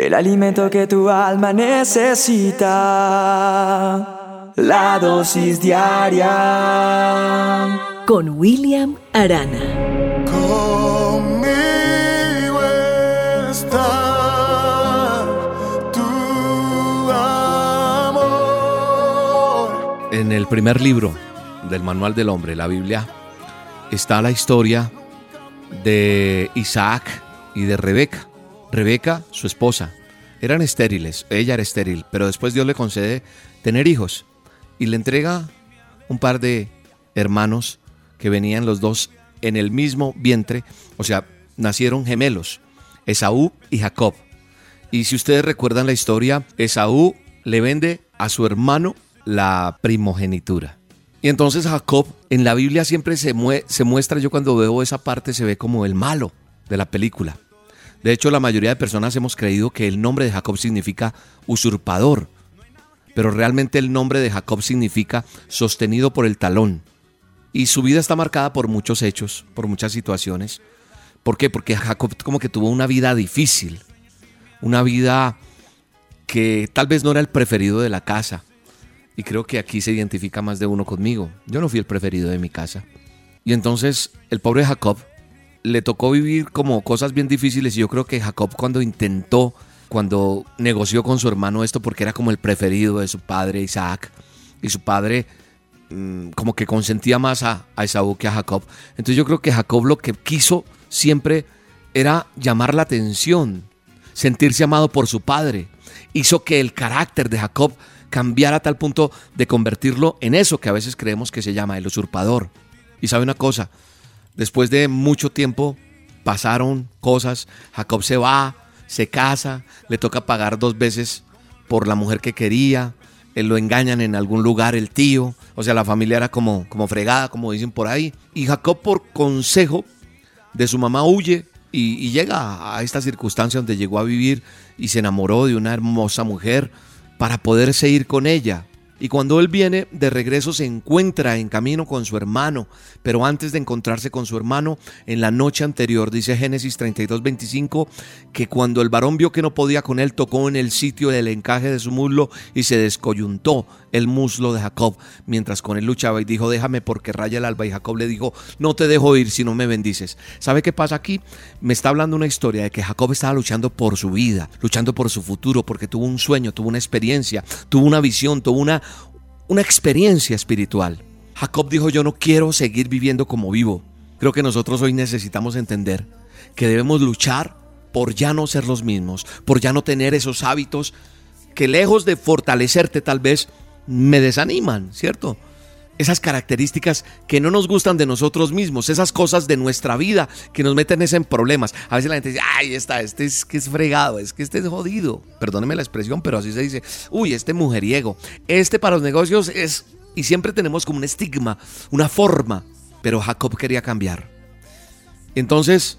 el alimento que tu alma necesita, la dosis diaria. Con William Arana. Conmigo está tu amor. En el primer libro del Manual del Hombre, la Biblia, está la historia de Isaac y de Rebeca. Rebeca, su esposa, eran estériles, ella era estéril, pero después Dios le concede tener hijos y le entrega un par de hermanos que venían los dos en el mismo vientre, o sea, nacieron gemelos, Esaú y Jacob. Y si ustedes recuerdan la historia, Esaú le vende a su hermano la primogenitura. Y entonces Jacob en la Biblia siempre se, se muestra, yo cuando veo esa parte se ve como el malo de la película. De hecho, la mayoría de personas hemos creído que el nombre de Jacob significa usurpador, pero realmente el nombre de Jacob significa sostenido por el talón. Y su vida está marcada por muchos hechos, por muchas situaciones. ¿Por qué? Porque Jacob como que tuvo una vida difícil, una vida que tal vez no era el preferido de la casa. Y creo que aquí se identifica más de uno conmigo. Yo no fui el preferido de mi casa. Y entonces el pobre Jacob le tocó vivir como cosas bien difíciles y yo creo que Jacob cuando intentó, cuando negoció con su hermano esto porque era como el preferido de su padre Isaac y su padre mm, como que consentía más a, a Esaú que a Jacob. Entonces yo creo que Jacob lo que quiso siempre era llamar la atención, sentirse amado por su padre. Hizo que el carácter de Jacob cambiara a tal punto de convertirlo en eso que a veces creemos que se llama el usurpador. Y sabe una cosa, Después de mucho tiempo pasaron cosas, Jacob se va, se casa, le toca pagar dos veces por la mujer que quería, él lo engañan en algún lugar el tío, o sea, la familia era como, como fregada, como dicen por ahí, y Jacob por consejo de su mamá huye y, y llega a esta circunstancia donde llegó a vivir y se enamoró de una hermosa mujer para poderse ir con ella. Y cuando él viene de regreso se encuentra en camino con su hermano, pero antes de encontrarse con su hermano, en la noche anterior, dice Génesis 32, 25, que cuando el varón vio que no podía con él, tocó en el sitio del encaje de su muslo y se descoyuntó el muslo de Jacob, mientras con él luchaba y dijo, déjame porque raya el alba. Y Jacob le dijo, no te dejo ir si no me bendices. ¿Sabe qué pasa aquí? Me está hablando una historia de que Jacob estaba luchando por su vida, luchando por su futuro, porque tuvo un sueño, tuvo una experiencia, tuvo una visión, tuvo una una experiencia espiritual. Jacob dijo, yo no quiero seguir viviendo como vivo. Creo que nosotros hoy necesitamos entender que debemos luchar por ya no ser los mismos, por ya no tener esos hábitos que lejos de fortalecerte tal vez me desaniman, ¿cierto? esas características que no nos gustan de nosotros mismos, esas cosas de nuestra vida que nos meten en problemas. A veces la gente dice, ay, está, este es que es fregado, es que este es jodido. Perdóneme la expresión, pero así se dice, uy, este mujeriego, este para los negocios es, y siempre tenemos como un estigma, una forma, pero Jacob quería cambiar. Entonces,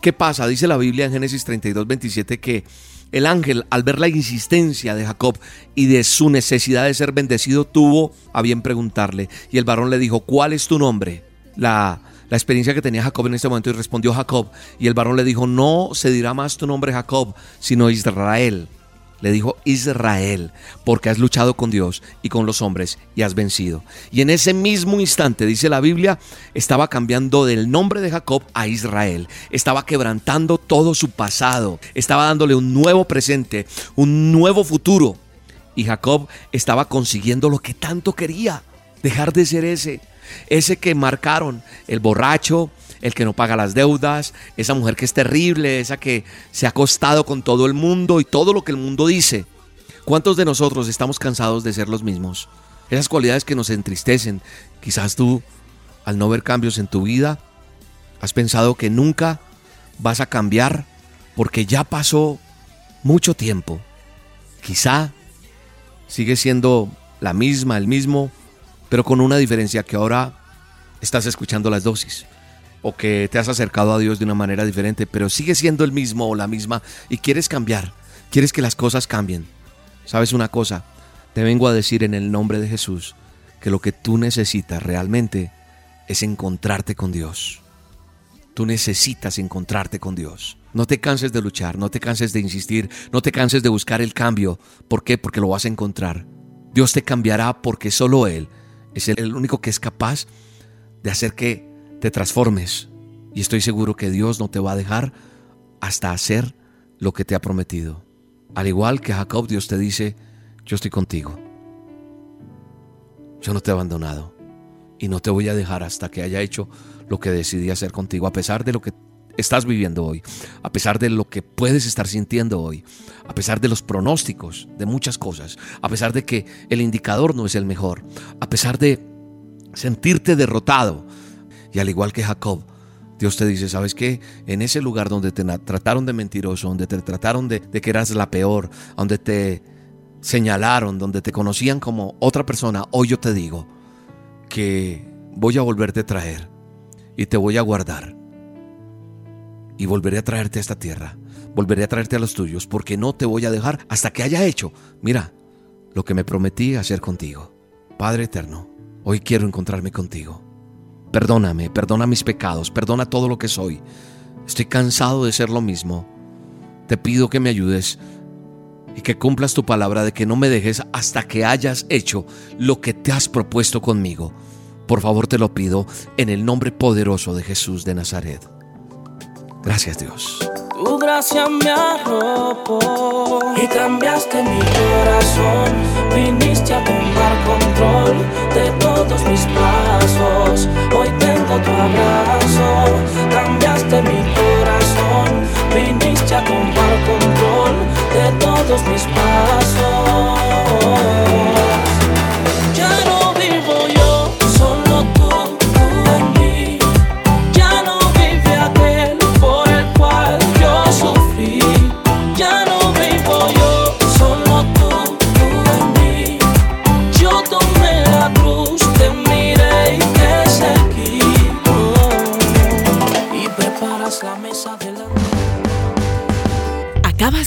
¿qué pasa? Dice la Biblia en Génesis 32, 27 que el ángel, al ver la insistencia de Jacob y de su necesidad de ser bendecido, tuvo a bien preguntarle. Y el varón le dijo, ¿cuál es tu nombre? La, la experiencia que tenía Jacob en este momento y respondió Jacob. Y el varón le dijo, no se dirá más tu nombre Jacob, sino Israel le dijo Israel, porque has luchado con Dios y con los hombres y has vencido. Y en ese mismo instante, dice la Biblia, estaba cambiando del nombre de Jacob a Israel. Estaba quebrantando todo su pasado. Estaba dándole un nuevo presente, un nuevo futuro. Y Jacob estaba consiguiendo lo que tanto quería, dejar de ser ese, ese que marcaron el borracho, el que no paga las deudas, esa mujer que es terrible, esa que se ha acostado con todo el mundo y todo lo que el mundo dice. ¿Cuántos de nosotros estamos cansados de ser los mismos? Esas cualidades que nos entristecen. Quizás tú, al no ver cambios en tu vida, has pensado que nunca vas a cambiar porque ya pasó mucho tiempo. Quizá sigue siendo la misma, el mismo, pero con una diferencia que ahora estás escuchando las dosis o que te has acercado a Dios de una manera diferente, pero sigue siendo el mismo o la misma y quieres cambiar, quieres que las cosas cambien. ¿Sabes una cosa? Te vengo a decir en el nombre de Jesús que lo que tú necesitas realmente es encontrarte con Dios. Tú necesitas encontrarte con Dios. No te canses de luchar, no te canses de insistir, no te canses de buscar el cambio. ¿Por qué? Porque lo vas a encontrar. Dios te cambiará porque solo Él es el único que es capaz de hacer que te transformes. Y estoy seguro que Dios no te va a dejar hasta hacer lo que te ha prometido. Al igual que Jacob, Dios te dice, yo estoy contigo. Yo no te he abandonado y no te voy a dejar hasta que haya hecho lo que decidí hacer contigo, a pesar de lo que estás viviendo hoy, a pesar de lo que puedes estar sintiendo hoy, a pesar de los pronósticos de muchas cosas, a pesar de que el indicador no es el mejor, a pesar de sentirte derrotado. Y al igual que Jacob, Dios te dice, ¿sabes qué? En ese lugar donde te trataron de mentiroso, donde te trataron de, de que eras la peor, donde te señalaron, donde te conocían como otra persona, hoy yo te digo que voy a volverte a traer y te voy a guardar. Y volveré a traerte a esta tierra, volveré a traerte a los tuyos, porque no te voy a dejar hasta que haya hecho, mira, lo que me prometí hacer contigo. Padre eterno, hoy quiero encontrarme contigo. Perdóname, perdona mis pecados, perdona todo lo que soy. Estoy cansado de ser lo mismo. Te pido que me ayudes y que cumplas tu palabra de que no me dejes hasta que hayas hecho lo que te has propuesto conmigo. Por favor te lo pido en el nombre poderoso de Jesús de Nazaret. Gracias Dios. Tu gracia me arropó y cambiaste mi corazón. Viniste a tomar control de todos mis pasos. Hoy tengo tu abrazo, cambiaste mi corazón. Viniste a tomar control de todos mis pasos.